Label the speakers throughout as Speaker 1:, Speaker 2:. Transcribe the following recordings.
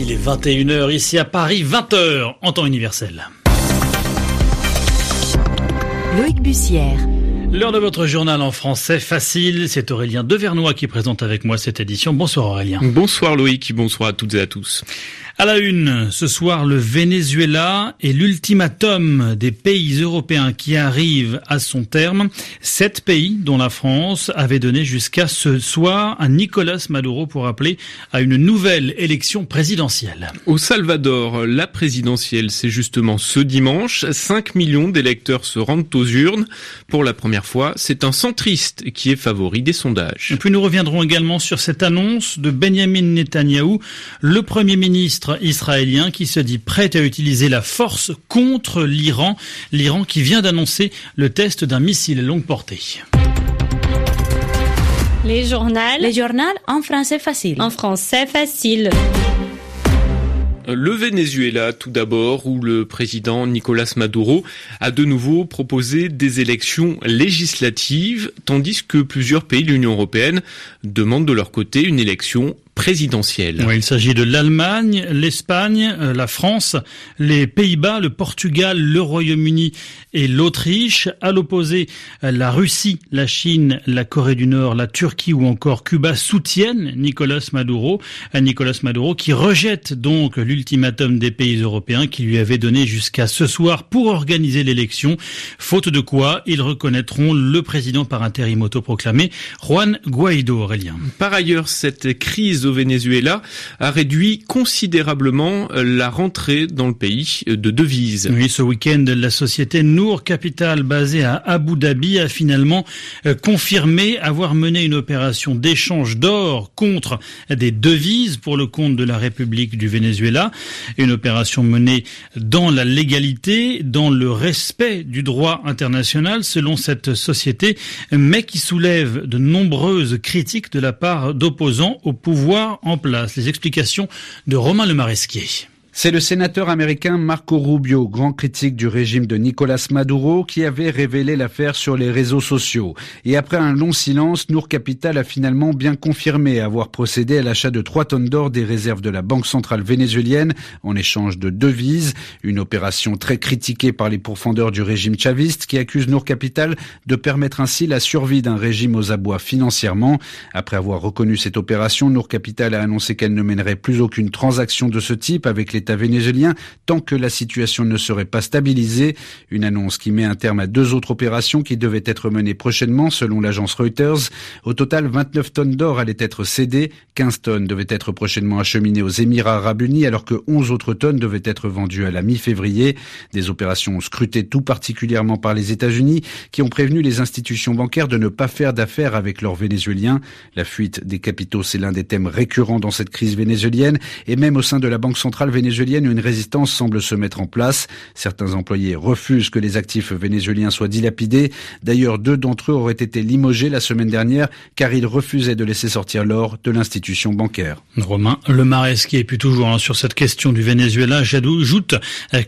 Speaker 1: il est 21h ici à Paris, 20h en temps universel.
Speaker 2: Loïc Bussière.
Speaker 1: L'heure de votre journal en français facile, c'est Aurélien Devernois qui présente avec moi cette édition. Bonsoir Aurélien.
Speaker 3: Bonsoir Loïc, bonsoir à toutes et à tous.
Speaker 1: À la une, ce soir, le Venezuela et l'ultimatum des pays européens qui arrivent à son terme. Sept pays, dont la France, avait donné jusqu'à ce soir à Nicolas Maduro pour appeler à une nouvelle élection présidentielle.
Speaker 3: Au Salvador, la présidentielle, c'est justement ce dimanche. 5 millions d'électeurs se rendent aux urnes. Pour la première fois, c'est un centriste qui est favori des sondages.
Speaker 1: Et puis nous reviendrons également sur cette annonce de Benjamin Netanyahou, le premier ministre israélien qui se dit prêt à utiliser la force contre l'Iran, l'Iran qui vient d'annoncer le test d'un missile longue portée.
Speaker 4: Les journaux.
Speaker 2: Les journaux en français facile.
Speaker 4: En français facile.
Speaker 3: Le Venezuela, tout d'abord, où le président Nicolas Maduro a de nouveau proposé des élections législatives, tandis que plusieurs pays de l'Union européenne demandent de leur côté une élection présidentielle.
Speaker 1: il s'agit de l'Allemagne, l'Espagne, euh, la France, les Pays-Bas, le Portugal, le Royaume-Uni et l'Autriche. À l'opposé, euh, la Russie, la Chine, la Corée du Nord, la Turquie ou encore Cuba soutiennent Nicolas Maduro. Euh, Nicolas Maduro qui rejette donc l'ultimatum des pays européens qui lui avait donné jusqu'à ce soir pour organiser l'élection. Faute de quoi, ils reconnaîtront le président par intérim autoproclamé, Juan Guaido, Aurélien.
Speaker 3: Par ailleurs, cette crise au Venezuela a réduit considérablement euh, la rentrée dans le pays euh, de devises.
Speaker 1: Oui, ce week-end, la société Nour Capital, basée à Abu Dhabi, a finalement euh, confirmé avoir mené une opération d'échange d'or contre des devises pour le compte de la République du Venezuela. Une opération menée dans la légalité, dans le respect du droit international, selon cette société, mais qui soulève de nombreuses critiques de la part d'opposants au pouvoir en place. Les explications de Romain Lemaresquier.
Speaker 5: C'est le sénateur américain Marco Rubio, grand critique du régime de Nicolas Maduro, qui avait révélé l'affaire sur les réseaux sociaux. Et après un long silence, Nour Capital a finalement bien confirmé avoir procédé à l'achat de 3 tonnes d'or des réserves de la Banque centrale vénézuélienne en échange de devises. Une opération très critiquée par les pourfendeurs du régime chaviste qui accuse Nour Capital de permettre ainsi la survie d'un régime aux abois financièrement. Après avoir reconnu cette opération, Nour Capital a annoncé qu'elle ne mènerait plus aucune transaction de ce type avec les vénézuélien tant que la situation ne serait pas stabilisée. Une annonce qui met un terme à deux autres opérations qui devaient être menées prochainement selon l'agence Reuters. Au total, 29 tonnes d'or allaient être cédées, 15 tonnes devaient être prochainement acheminées aux Émirats arabes unis alors que 11 autres tonnes devaient être vendues à la mi-février. Des opérations scrutées tout particulièrement par les États-Unis qui ont prévenu les institutions bancaires de ne pas faire d'affaires avec leurs Vénézuéliens. La fuite des capitaux, c'est l'un des thèmes récurrents dans cette crise vénézuélienne et même au sein de la Banque centrale vénézuélienne une résidence semble se mettre en place. Certains employés refusent que les actifs vénézuéliens soient dilapidés. D'ailleurs, deux d'entre eux auraient été limogés la semaine dernière car ils refusaient de laisser sortir l'or de l'institution bancaire.
Speaker 1: Romain Le qui est plus toujours hein, sur cette question du Venezuela. J'ajoute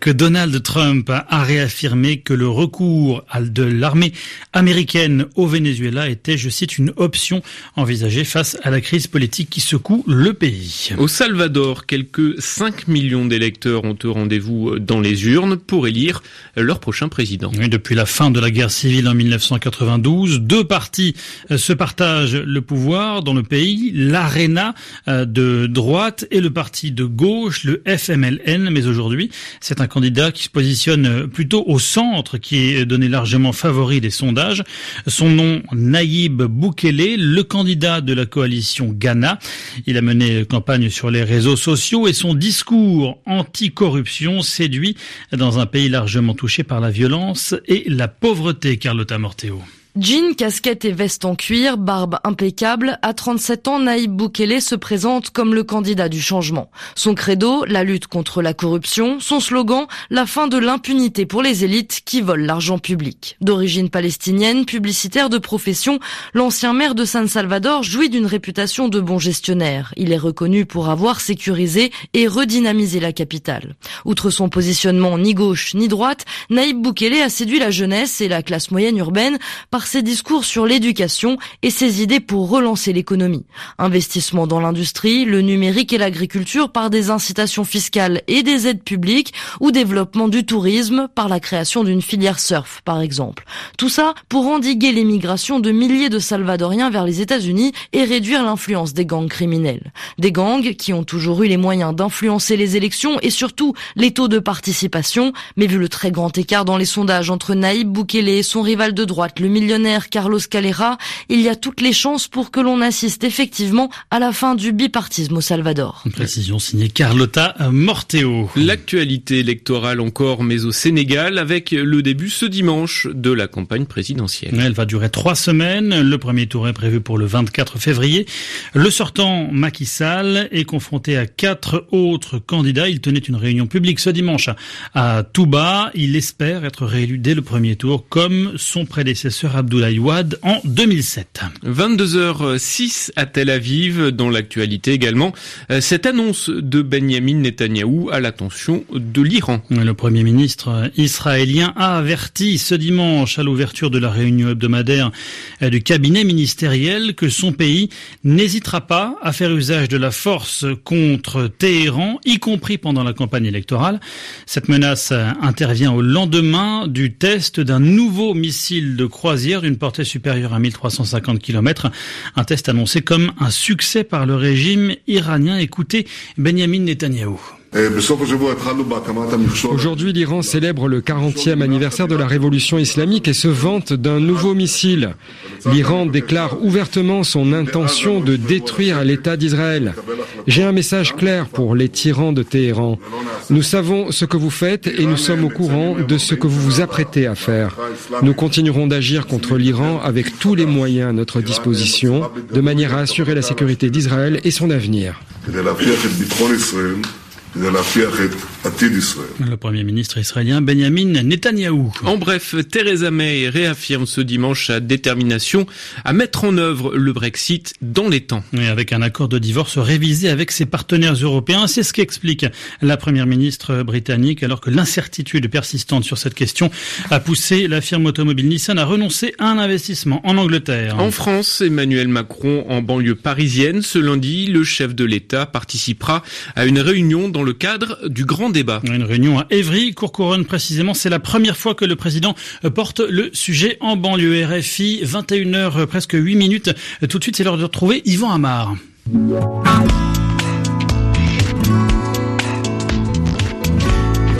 Speaker 1: que Donald Trump a réaffirmé que le recours de l'armée américaine au Venezuela était, je cite, une option envisagée face à la crise politique qui secoue le pays.
Speaker 3: Au Salvador, quelques 5 millions d'électeurs ont rendez-vous euh, dans les urnes pour élire euh, leur prochain président.
Speaker 1: depuis la fin de la guerre civile en 1992, deux partis euh, se partagent le pouvoir dans le pays, l'ARENA de droite et le parti de gauche, le FMLN. Mais aujourd'hui, c'est un candidat qui se positionne plutôt au centre, qui est donné largement favori des sondages. Son nom, Naïb Boukele, le candidat de la coalition Ghana. Il a mené campagne sur les réseaux sociaux et son discours anti-corruption séduit dans un pays largement touché par la violence et la pauvreté, Carlotta Morteo.
Speaker 6: Jean, casquette et veste en cuir, barbe impeccable, à 37 ans, Naïb Boukele se présente comme le candidat du changement. Son credo, la lutte contre la corruption, son slogan, la fin de l'impunité pour les élites qui volent l'argent public. D'origine palestinienne, publicitaire de profession, l'ancien maire de San Salvador jouit d'une réputation de bon gestionnaire. Il est reconnu pour avoir sécurisé et redynamisé la capitale. Outre son positionnement ni gauche ni droite, Naïb Boukele a séduit la jeunesse et la classe moyenne urbaine par ses discours sur l'éducation et ses idées pour relancer l'économie. Investissement dans l'industrie, le numérique et l'agriculture par des incitations fiscales et des aides publiques ou développement du tourisme par la création d'une filière surf par exemple. Tout ça pour endiguer l'émigration de milliers de Salvadoriens vers les États-Unis et réduire l'influence des gangs criminels. Des gangs qui ont toujours eu les moyens d'influencer les élections et surtout les taux de participation, mais vu le très grand écart dans les sondages entre Naïb Boukele et son rival de droite, le millionnaire Carlos Calera, il y a toutes les chances pour que l'on assiste effectivement à la fin du bipartisme au Salvador.
Speaker 1: précision signée Carlota Morteo.
Speaker 3: L'actualité électorale encore, mais au Sénégal, avec le début ce dimanche de la campagne présidentielle.
Speaker 1: Elle va durer trois semaines. Le premier tour est prévu pour le 24 février. Le sortant Macky Sall est confronté à quatre autres candidats. Il tenait une réunion publique ce dimanche à Touba. Il espère être réélu dès le premier tour, comme son prédécesseur Abdoulaye Wade en 2007.
Speaker 3: 22h06 à Tel Aviv, dans l'actualité également, euh, cette annonce de Benjamin Netanyahou à l'attention de l'Iran.
Speaker 1: Le premier ministre israélien a averti ce dimanche à l'ouverture de la réunion hebdomadaire du cabinet ministériel que son pays n'hésitera pas à faire usage de la force contre Téhéran, y compris pendant la campagne électorale. Cette menace intervient au lendemain du test d'un nouveau missile de croisière d'une portée supérieure à 1350 km. Un test annoncé comme un succès par le régime iranien. Écoutez Benjamin Netanyahou.
Speaker 7: Aujourd'hui, l'Iran célèbre le 40e anniversaire de la révolution islamique et se vante d'un nouveau missile. L'Iran déclare ouvertement son intention de détruire l'État d'Israël. J'ai un message clair pour les tyrans de Téhéran. Nous savons ce que vous faites et nous sommes au courant de ce que vous vous apprêtez à faire. Nous continuerons d'agir contre l'Iran avec tous les moyens à notre disposition, de manière à assurer la sécurité d'Israël et son avenir.
Speaker 1: de la Piaget Le Premier ministre israélien Benjamin Netanyahou.
Speaker 3: En bref, Theresa May réaffirme ce dimanche sa détermination à mettre en œuvre le Brexit dans les temps.
Speaker 1: Et avec un accord de divorce révisé avec ses partenaires européens, c'est ce qu'explique la Première ministre britannique alors que l'incertitude persistante sur cette question a poussé la firme automobile Nissan à renoncer à un investissement en Angleterre.
Speaker 3: En France, Emmanuel Macron en banlieue parisienne, ce lundi, le chef de l'État participera à une réunion dans le cadre du grand débat.
Speaker 1: Une réunion à Évry, Courcouronne précisément. C'est la première fois que le président porte le sujet en banlieue RFI. 21h, presque 8 minutes. Tout de suite, c'est l'heure de retrouver Yvan Amar.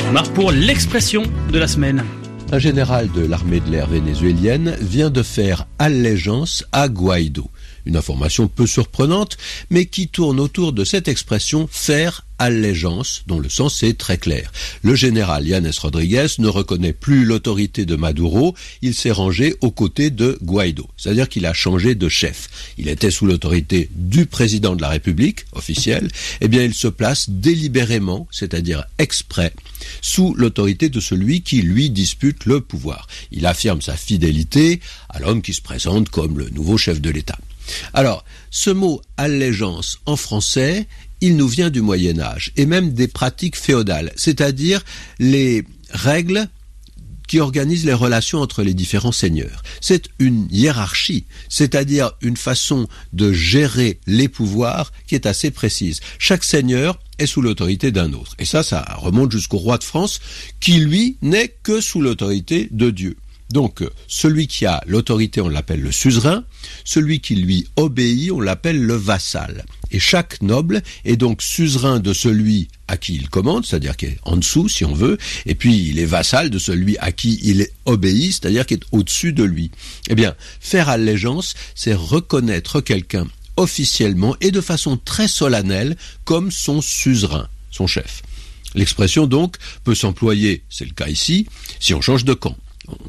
Speaker 1: Amar pour l'expression de la semaine.
Speaker 8: Un général de l'armée de l'air vénézuélienne vient de faire allégeance à Guaido. Une information peu surprenante, mais qui tourne autour de cette expression faire allégeance, dont le sens est très clair. Le général Yanes Rodriguez ne reconnaît plus l'autorité de Maduro, il s'est rangé aux côtés de Guaido, c'est-à-dire qu'il a changé de chef. Il était sous l'autorité du président de la République, officiel, eh bien il se place délibérément, c'est-à-dire exprès, sous l'autorité de celui qui lui dispute le pouvoir. Il affirme sa fidélité à l'homme qui se présente comme le nouveau chef de l'État. Alors, ce mot allégeance en français, il nous vient du Moyen Âge et même des pratiques féodales, c'est-à-dire les règles qui organisent les relations entre les différents seigneurs. C'est une hiérarchie, c'est-à-dire une façon de gérer les pouvoirs qui est assez précise. Chaque seigneur est sous l'autorité d'un autre. Et ça, ça remonte jusqu'au roi de France, qui lui n'est que sous l'autorité de Dieu. Donc, celui qui a l'autorité, on l'appelle le suzerain, celui qui lui obéit, on l'appelle le vassal. Et chaque noble est donc suzerain de celui à qui il commande, c'est-à-dire qui est en dessous, si on veut, et puis il est vassal de celui à qui il obéit, c'est-à-dire qui est au-dessus de lui. Eh bien, faire allégeance, c'est reconnaître quelqu'un officiellement et de façon très solennelle comme son suzerain, son chef. L'expression donc peut s'employer, c'est le cas ici, si on change de camp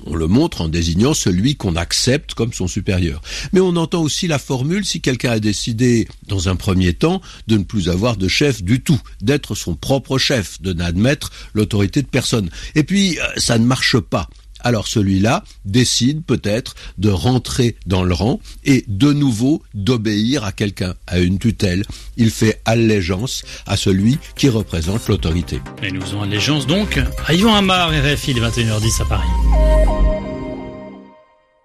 Speaker 8: on le montre en désignant celui qu'on accepte comme son supérieur. Mais on entend aussi la formule si quelqu'un a décidé, dans un premier temps, de ne plus avoir de chef du tout, d'être son propre chef, de n'admettre l'autorité de personne. Et puis, euh, ça ne marche pas alors celui-là décide peut-être de rentrer dans le rang et de nouveau d'obéir à quelqu'un, à une tutelle. Il fait allégeance à celui qui représente l'autorité.
Speaker 1: Et nous faisons allégeance donc à Yvan Amar, RFI, les 21h10 à Paris.